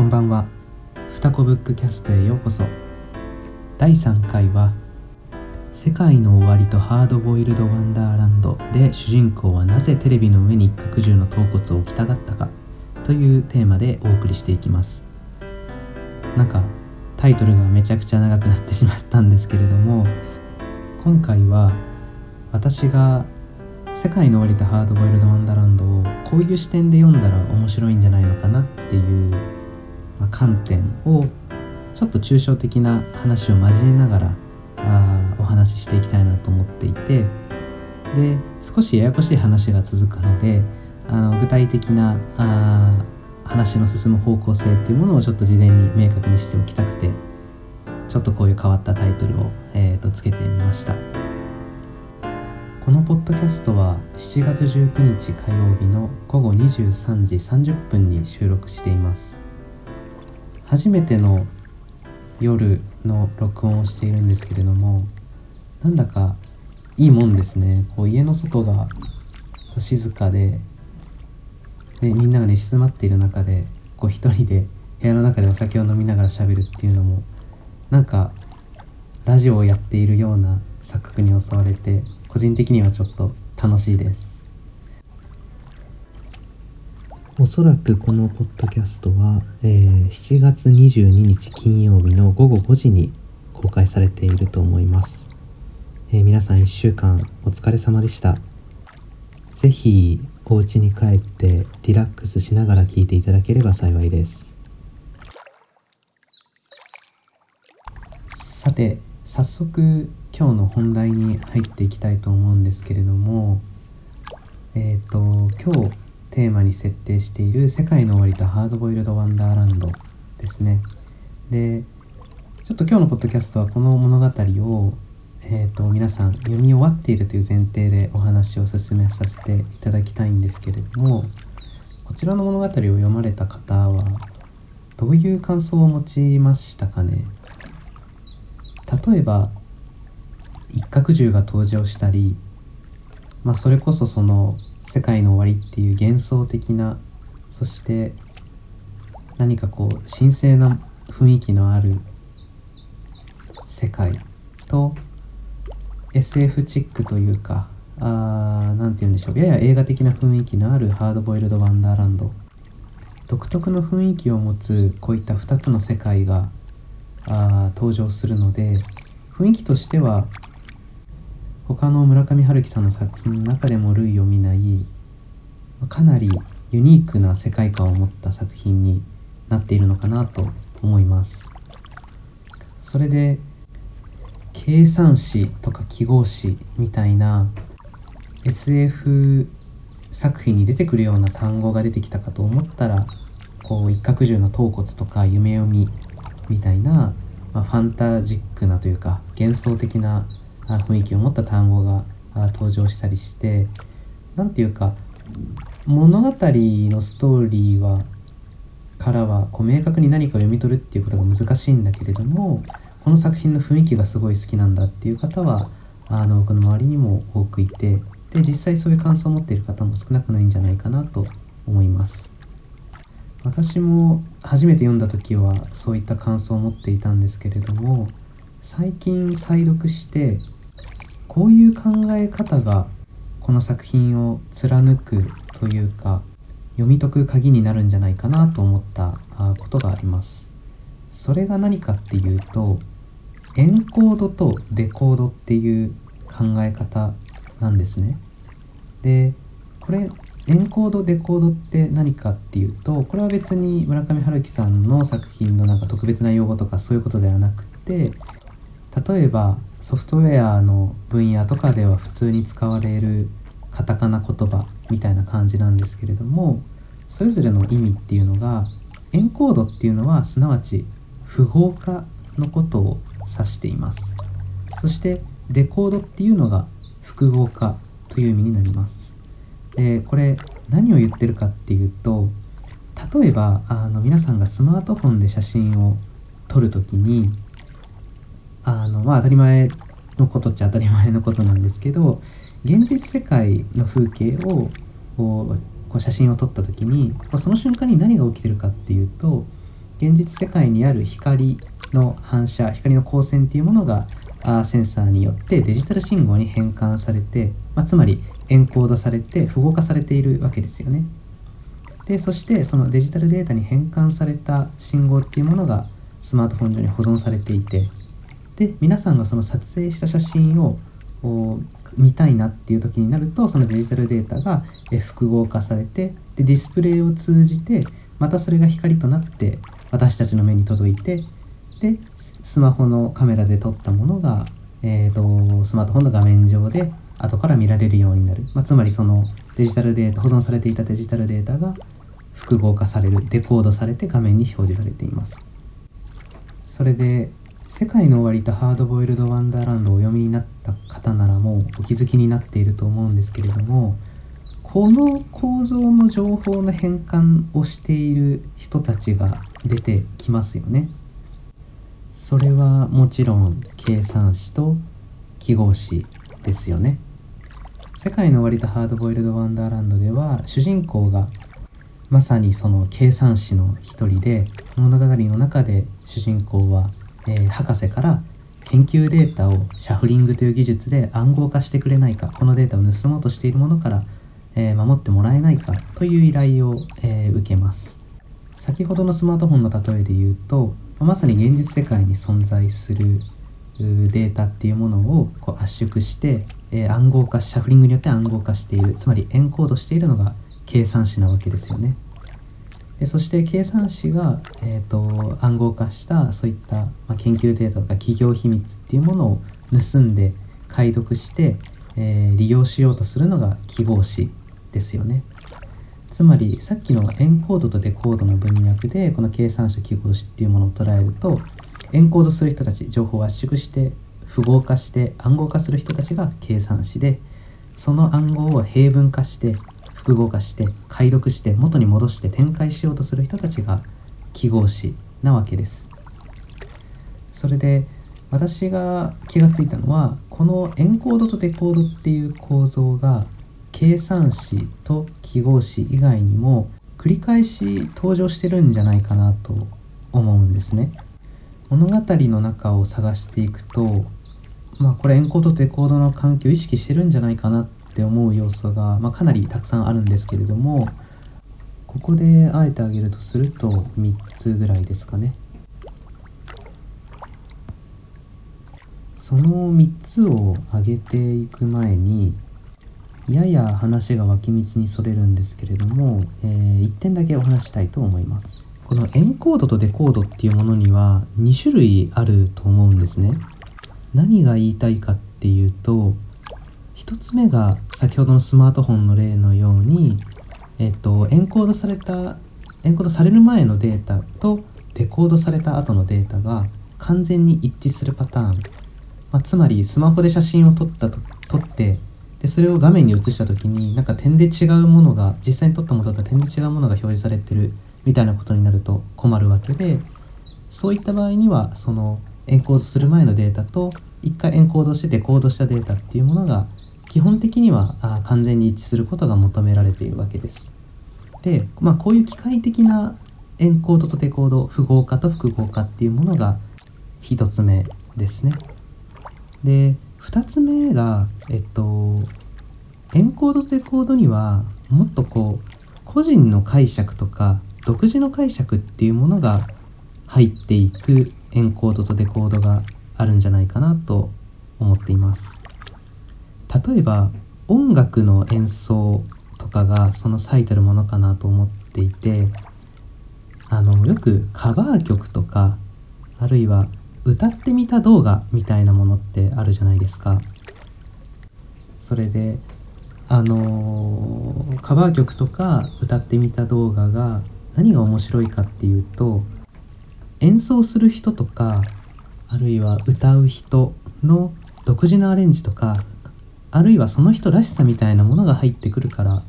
こんばんは。ふたこブックキャストへようこそ。第3回は「世界の終わりとハードボイルド・ワンダーランド」で主人公はなぜテレビの上に一角獣の頭骨を置きたがったかというテーマでお送りしていきます。なんかタイトルがめちゃくちゃ長くなってしまったんですけれども今回は私が世界の終わりとハードボイルド・ワンダーランドをこういう視点で読んだら面白いんじゃないのかなっていうま、観点をちょっと抽象的な話を交えながらあお話ししていきたいなと思っていてで少しややこしい話が続くのであの具体的なあ話の進む方向性っていうものをちょっと事前に明確にしておきたくてちょっとこういう変わったタイトルを、えーと、とつけてみました。このポッドキャストは7月19日火曜日の午後23時30分に収録しています。初めての夜の録音をしているんですけれどもなんだかいいもんですね。こう家の外が静かででみんなが寝静まっている中でこう一人で部屋の中でお酒を飲みながら喋るっていうのもなんかラジオをやっているような錯覚に襲われて個人的にはちょっと楽しいです。おそらくこのポッドキャストは、えー、7月22日金曜日の午後5時に公開されていると思います、えー、皆さん1週間お疲れ様でした。是非お家に帰ってリラックスしながら聞いていただければ幸いです。さて早速今日の本題に入っていきたいと思うんですけれどもえっ、ー、と今日テーマに設定している「世界の終わりとハードボイルド・ワンダーランド」ですね。でちょっと今日のポッドキャストはこの物語を、えーと、皆さん読み終わっているという前提でお話を進めさせていただきたいんですけれどもこちらの物語を読まれた方はどういう感想を持ちましたかね？例えば一角獣が登場したり、まあ、それこそその世界の終わりっていう幻想的なそして何かこう神聖な雰囲気のある世界と SF チックというか何て言うんでしょう。やや映画的な雰囲気のあるハードボイルド・ワンダーランド。独特の雰囲気を持つこういった2つの世界があ登場するので雰囲気としては他の村上春樹さんの作品の中でも類を見ないかなりユニークな世界観を持った作品になっているのかなと思います。それで計算詞とか記号詞みたいな SF 作品に出てくるような単語が出てきたかと思ったらこう一角獣の頭骨とか夢読みみたいな、まあ、ファンタジックなというか幻想的な雰囲気を持った単語が登場したりして何ていうか物語のストーリーはからはこう明確に何かを読み取るっていうことが難しいんだけれどもこの作品の雰囲気がすごい好きなんだっていう方はあの僕の周りにも多くいてで実際そういう感想を持っている方も少なくないんじゃないかなと思います。私も初めて読んだ時はそういった感想を持っていたんですけれども最近再読してこういう考え方がこの作品を貫くというか読み解く鍵になるんじゃないかなと思ったことがあります。それが何かっていうとエンコードとデコードっていう考え方なんですね。でこれエンコードデコードって何かっていうとこれは別に村上春樹さんの作品のなんか特別な用語とかそういうことではなくて例えばソフトウェアの分野とかでは普通に使われるカタカナ言葉みたいな感じなんですけれどもそれぞれの意味っていうのがエンコードっていうのはすなわち符号化のことを指しています。そしてデコードっていうのが複合化という意味になります。でこれ何を言ってるかっていうと例えばあの皆さんがスマートフォンで写真を撮るときにあのまあ当たり前のことっちゃ当たり前のことなんですけど現実世界の風景をこう写真を撮った時にその瞬間に何が起きてるかっていうと現実世界にある光の反射光の光線っていうものがあセンサーによってデジタル信号に変換されて、まあ、つまりエンコードされて符号化されているわけですよね。でそしてそのデジタルデータに変換された信号っていうものがスマートフォン上に保存されていてで皆さんがその撮影した写真を見たいなっていう時になるとそのデジタルデータが複合化されてでディスプレイを通じてまたそれが光となって私たちの目に届いてでスマホのカメラで撮ったものが、えーと、スマートフォンの画面上で後から見られるようになる、まあ、つまりそのデジタルデータ保存されていたデジタルデータが複合化される。デコードされて画面に表示されています。それで「世界の終わり」と「ハードボイルド・ワンダーランド」をお読みになった方ならもうお気づきになっていると思うんですけれどもこの構造の情報の変換をしている人たちが出てきますよね。それはもちろん計算式と記号式ですよね。世界の終わりとハードボイルド・ワンダーランドでは主人公がまさにその計算士の一人で物語の中で主人公は、えー、博士から研究データをシャフリングという技術で暗号化してくれないかこのデータを盗もうとしているものから、えー、守ってもらえないかという依頼を、えー、受けます先ほどのスマートフォンの例えで言うとまさに現実世界に存在するデータっていうものをこう圧縮して、えー、暗号化シャフリングによって暗号化しているつまりエンコードしているのが計算子なわけですよね。でそして計算子が、えーと、暗号化したそういった、まあ、研究データとか企業秘密っていうものを盗んで解読して、えー、利用しようとするのが記号子ですよね。つまりさっきのエンコードとデコードの文脈でこの計算書記号子っていうものを捉えるとエンコードする人たち情報を圧縮して符号化して暗号化する人たちが計算子でその暗号を平文化して複合化して解読して元に戻して展開しようとする人たちが記号詞なわけです。それで私が気がついたのはこのエンコードとデコードっていう構造が計算詞と記号詞以外にも繰り返し登場してるんじゃないかなと思うんですね。物語の中を探していくとまあこれエンコードとデコードの関係を意識してるんじゃないかなってって思う要素が、まあ、かなりたくさんあるんですけれどもここであえてあげるとすると3つぐらいですかね。その3つを挙げていく前にやや話が脇道にそれるんですけれども、えー、1点だけお話したいと思います。このエンコードとデコードっていうものには2種類あると思うんですね。何が言いたいかっていうと1つ目が先ほどのスマートフォンの例のように、えっと、エンコードされたエンコードされる前のデータとデコードされた後のデータが完全に一致するパターン、まあ、つまりスマホで写真を撮ったと撮ってでそれを画面に映した時になんか点で違うものが実際に撮ったものと点で違うものが表示されてるみたいなことになると困るわけでそういった場合にはそのエンコードする前のデータと一回エンコードしてデコードしたデータっていうものが基本的にはあ完全に一致することが求められているわけです。で、まあ、こういう機械的なエンコードとデコード符号化と複合化っていうものが1つ目ですね。で2つ目がえっとエンコードとデコードにはもっとこう個人の解釈とか独自の解釈っていうものが入っていくエンコードとデコードがあるんじゃないかなと思っています。例えば音楽の演奏とかがその最たるものかなと思っていてあのよくカバー曲とかあるいは歌ってみた動画みたいなものってあるじゃないですか。それであのカバー曲とか歌ってみた動画が何が面白いかっていうと演奏する人とかあるいは歌う人の独自のアレンジとかあるいはその人らしさみたいなものが入ってくるから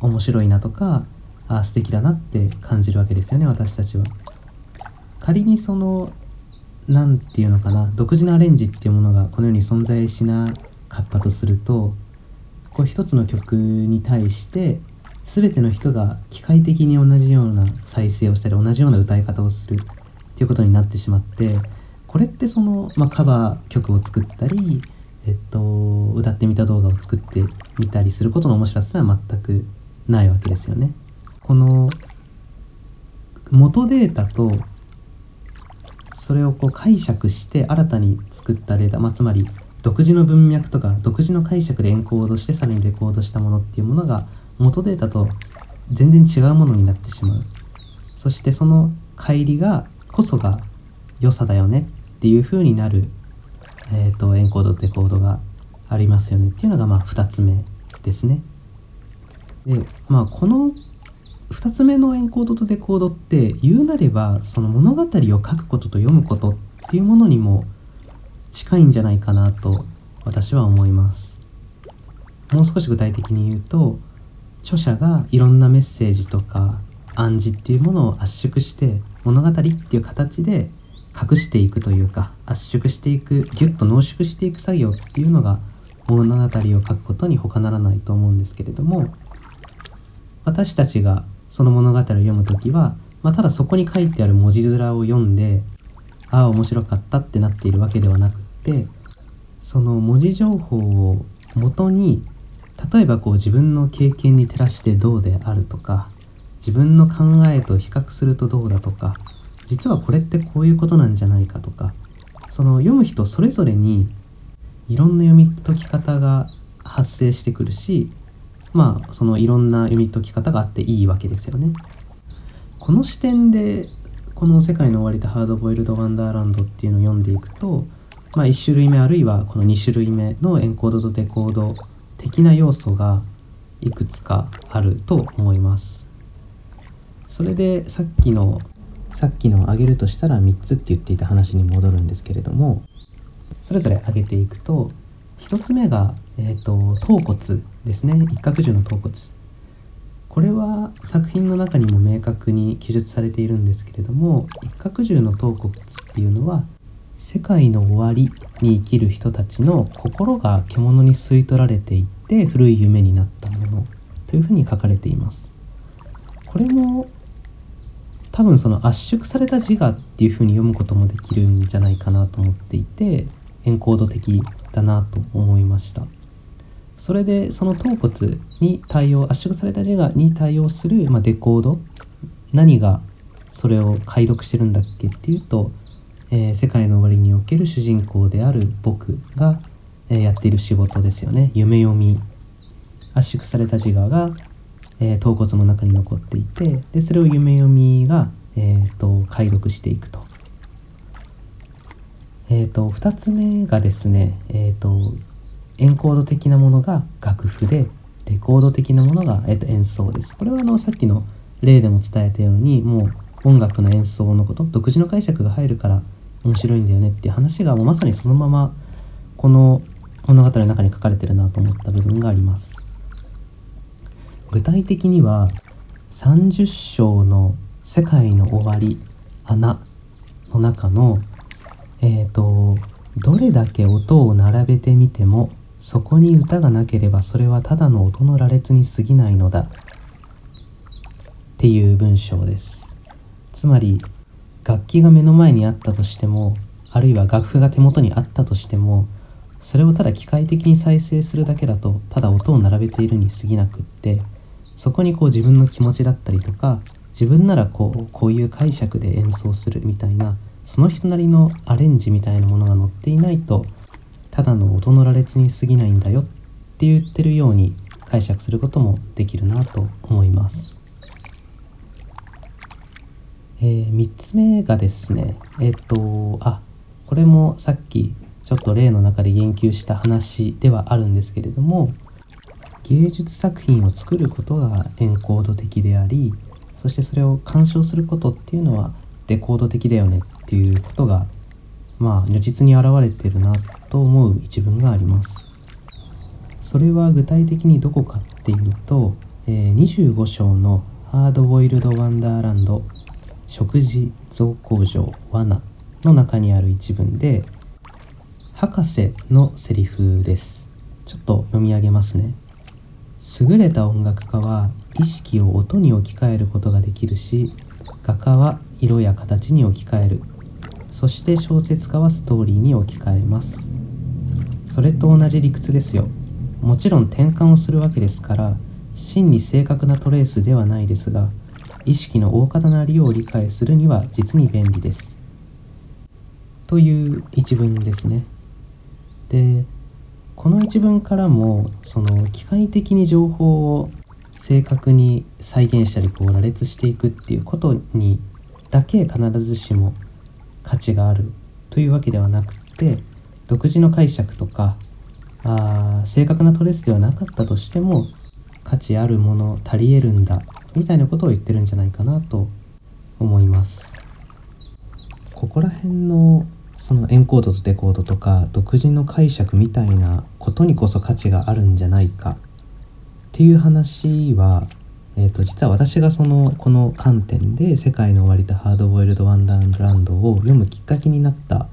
面白いなとかあ素敵だなって感じるわけですよね私たちは。仮にその何て言うのかな独自のアレンジっていうものがこの世に存在しなかったとするとこう一つの曲に対して全ての人が機械的に同じような再生をしたり同じような歌い方をするっていうことになってしまってこれってその、まあ、カバー曲を作ったり、えっと、歌ってみた動画を作ってみたりすることの面白さは全くないわけですよね。この元データとそれをこう解釈して新たに作ったデータ、まあ、つまり独自の文脈とか独自の解釈でエンコードしてさらにレコードしたものっていうものが元データと全然違うものになってしまうそしてその乖離がこそが良さだよねっていう風になる、えーと、エンコードデコードがありますよねっていうのがまあ2つ目ですね。でまあこの2つ目のエンコードとデコードって言うなればその物語を書くことと読むことっていうものにも近いんじゃないかなと私は思います。もう少し具体的に言うと著者がいろんなメッセージとか暗示っていうものを圧縮して物語っていう形で隠していくというか圧縮していくギュッと濃縮していく作業っていうのが物語を書くことに他ならないと思うんですけれども私たちがその物語を読む時は、まあ、ただそこに書いてある文字面を読んでああ面白かったってなっているわけではなくってその文字情報を元に例えばこう自分の経験に照らしてどうであるとか自分の考えと比較するとどうだとか実はこれってこういうことなんじゃないかとかその読む人それぞれにいろんな読み解き方が発生してくるしまあそのいろんな読み解き方があっていいわけですよね。この視点でこの「世界の終わりとハードボイルド・ワンダーランド」っていうのを読んでいくと、まあ、1種類目あるいはこの2種類目のエンコードとデコード的な要素がいくつかあると思います。それでさっきのさっきの挙げるとしたら3つって言っていた話に戻るんですけれどもそれぞれ挙げていくと1つ目が、えーと、頭骨ですね。一角獣の頭骨。これは作品の中にも明確に記述されているんですけれども一角獣の頭骨っていうのは世界の終わりに生きる人たちの心が獣に吸い取られていって古い夢になったものというふうに書かれています。これも多分その圧縮された自我っていうふうに読むこともできるんじゃないかなと思っていてエンコード的だなと思いました。それでその頭骨に対応圧縮された自我に対応する、まあ、デコード。何がそれを解読してるんだっけっていうと、えー、世界の終わりにおける主人公である僕が、えー、やっている仕事ですよね。夢読み。圧縮された自我が、えー、頭骨の中に残っていてでそれを夢読みが、えーと解読していくと。えーと、2つ目がですね、えーと、エンコード的なものが楽譜でレコード的なものが、えーと、演奏です。これはあのさっきの例でも伝えたようにもう音楽の演奏のこと独自の解釈が入るから面白いんだよねっていう話がもうまさにそのままこの物語の中に書かれてるなと思った部分があります。具体的には30章の「世界の終わり穴」の中のえっ、ー、とどれだけ音を並べてみてもそこに歌がなければそれはただの音の羅列に過ぎないのだっていう文章です。つまり楽器が目の前にあったとしてもあるいは楽譜が手元にあったとしてもそれをただ機械的に再生するだけだとただ音を並べているに過ぎなくってそこにこう自分の気持ちだったりとか自分ならこうこういう解釈で演奏するみたいなその人なりのアレンジみたいなものが載っていないとただの音の羅列に過ぎないんだよって言ってるように解釈することもできるなと思います。えー、3つ目がですねえっ、とあこれもさっきちょっと例の中で言及した話ではあるんですけれども芸術作品を作ることがエンコード的でありそしてそれを鑑賞することっていうのはデコード的だよねっていうことがまあ如実に表れてるなと思う一文があります。それは具体的にどこかっていうと、えー、25章のハードボイルドワンダーランド食事増工場罠の中にある一文で博士のセリフです。ちょっと読み上げますね。優れた音楽家は意識を音に置き換えることができるし画家は色や形に置き換える。そして小説家はストーリーに置き換えます。それと同じ理屈ですよ。もちろん転換をするわけですから真に正確なトレースではないですが意識の大方なりを理解するには実に便利です。という一文ですね。でこの一文からもその機械的に情報を正確に再現したりこう羅列していくっていうことにだけ必ずしも価値があるというわけではなくて独自の解釈とかあ正確なトレースではなかったとしても価値あるもの足りえるんだみたいなことを言ってるんじゃないかなと思います。ここら辺のそのエンコードとデコードとか独自の解釈みたいなことにこそ価値があるんじゃないかっていう話は、えーと、実は私がそのこの観点で「世界の終わりとハードボイルド・ワンダーランド」を読むきっかけになった、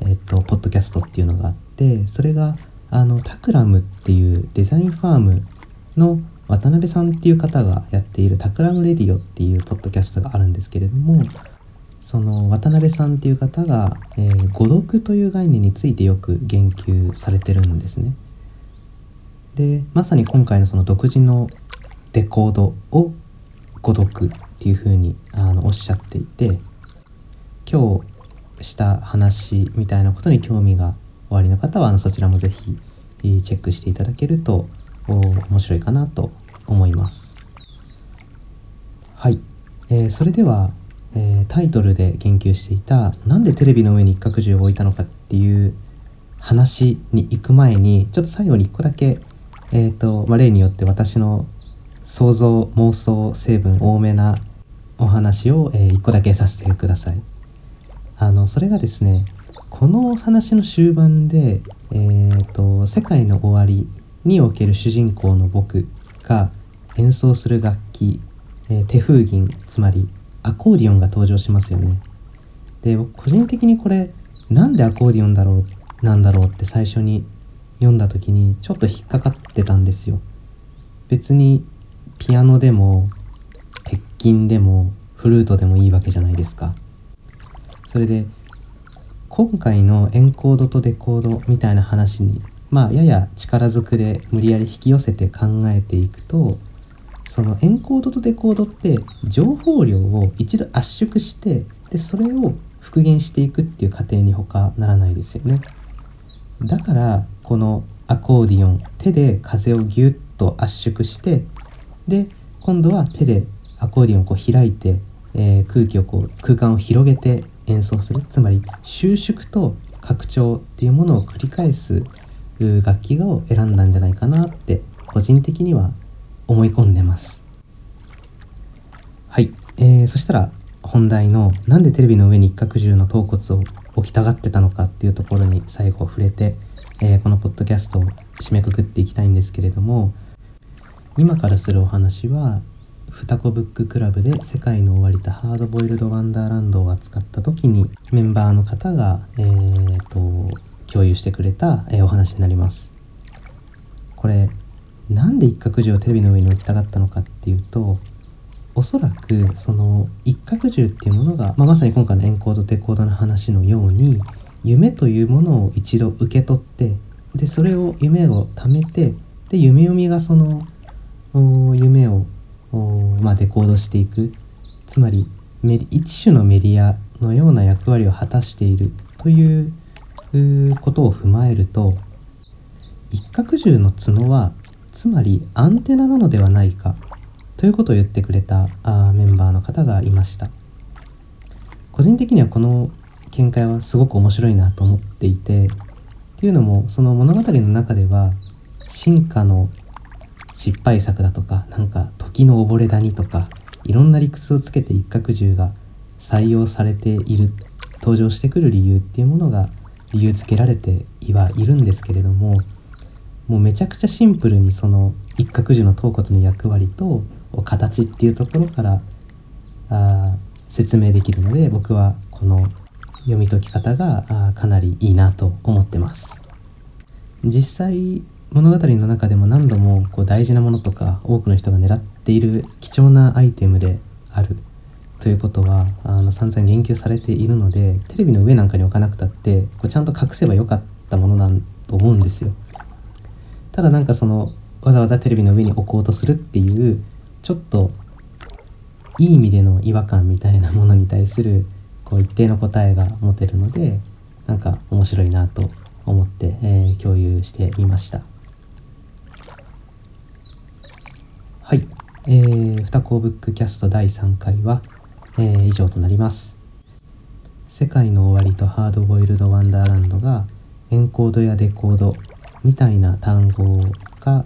えーと、ポッドキャストっていうのがあってそれがあのタクラムっていうデザインファームの渡辺さんっていう方がやっている Takram Radio っていうポッドキャストがあるんですけれどもその渡辺さんっていう方が、えー、誤読という概念についてよく言及されてるんですね。でまさに今回のその独自のデコードを誤読っていうふうにあのおっしゃっていて今日した話みたいなことに興味がおありの方はあのそちらも是非チェックしていただけると面白いかなと思います。はい、えー、それではえー、タイトルで言及していたなんでテレビの上に一角獣を置いたのかっていう話に行く前にちょっと最後に1個だけ、えーとまあ、例によって私の想像妄想成分多めなお話を、えー、1個だけさせてください。あのそれがですねこの話の終盤で、えーと「世界の終わり」における主人公の僕が演奏する楽器、えー、手風琴つまりアコーディオンが登場しますよね。で僕個人的にこれなんでアコーディオンだろうなんだろうって最初に読んだ時にちょっと引っかかってたんですよ。別にピアノでも鉄琴でもフルートでもいいわけじゃないですか。それで今回のエンコードとデコードみたいな話にまあやや力ずくで無理やり引き寄せて考えていくとそのエンコードとデコードって情報量を一度圧縮してでそれを復元していくっていう過程に他ならないですよねだからこのアコーディオン手で風をギュッと圧縮してで今度は手でアコーディオンをこう開いて、えー、空気をこう空間を広げて演奏する。つまり収縮と拡張っていうものを繰り返す楽器を選んだんじゃないかなって個人的には思い込んでます。はい、えー、そしたら本題のなんでテレビの上に一角獣の頭骨を置きたがってたのかっていうところに最後触れて、えー、このポッドキャストを締めくくっていきたいんですけれども今からするお話はふたこブッククラブで世界の終わりとハードボイルドワンダーランドを扱った時にメンバーの方が、えーと、共有してくれた、えー、お話になります。これなんで一角獣をテレビの上に置きたかったのかっていうとおそらくその一角獣っていうものが、まあ、まさに今回のエンコードデコードの話のように夢というものを一度受け取ってでそれを夢を貯めてで夢読みがその夢をまあ、デコードしていく。つまり一種のメディアのような役割を果たしているということを踏まえると一角獣の角はつまりアンテナなのではないかということを言ってくれたあメンバーの方がいました。個人的にはこの見解はすごく面白いなと思っていてっていうのもその物語の中では進化の失敗作だとかなんか時の溺れ谷とかいろんな理屈をつけて一角獣が採用されている登場してくる理由っていうものが理由付けられてはいるんですけれどももうめちゃくちゃシンプルにその一角樹の頭骨の役割と形っていうところからあ説明できるので僕はこの読み解き方があかなりいいなと思ってます。実際物語の中でも何度もこう大事なものとか多くの人が狙っている貴重なアイテムである。ということはあの散々言及されているのでテレビの上なんかに置かなくたってこうちゃんと隠せばよかったものなんと思うんですよ。ただなんかそのわざわざテレビの上に置こうとするっていうちょっといい意味での違和感みたいなものに対するこう一定の答えが持てるのでなんか面白いなと思って、えー、共有してみました。はい、えー、二コブックキャスト第3回は、えー、以上となります。世界の終わりとハードボイルドワンダーランドがエンコードやデコードみたいな単語が、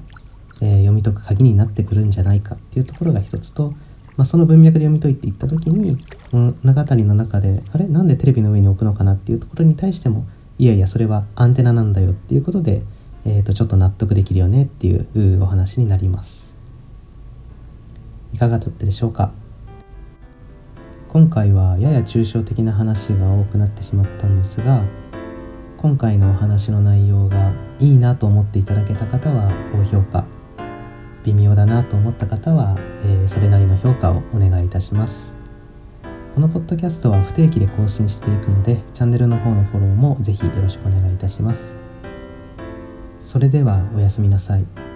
えー、読み解く鍵になってくるんじゃないかっていうところが一つとまあ、その文脈で読み解いていった時に物語の中であれ？なんでテレビの上に置くのかなっていうところに対してもいやいやそれはアンテナなんだよっていうことで、えー、とちょっと納得できるよねっていうお話になります。いかがだったでしょうか？今回はやや抽象的な話が多くなってしまったんですが今回のお話の内容がいいなと思っていただけた方は高評価微妙だなと思った方は、えー、それなりの評価をお願いいたします。このポッドキャストは不定期で更新していくのでチャンネルの方のフォローもぜひよろしくお願いいたします。それではおやすみなさい。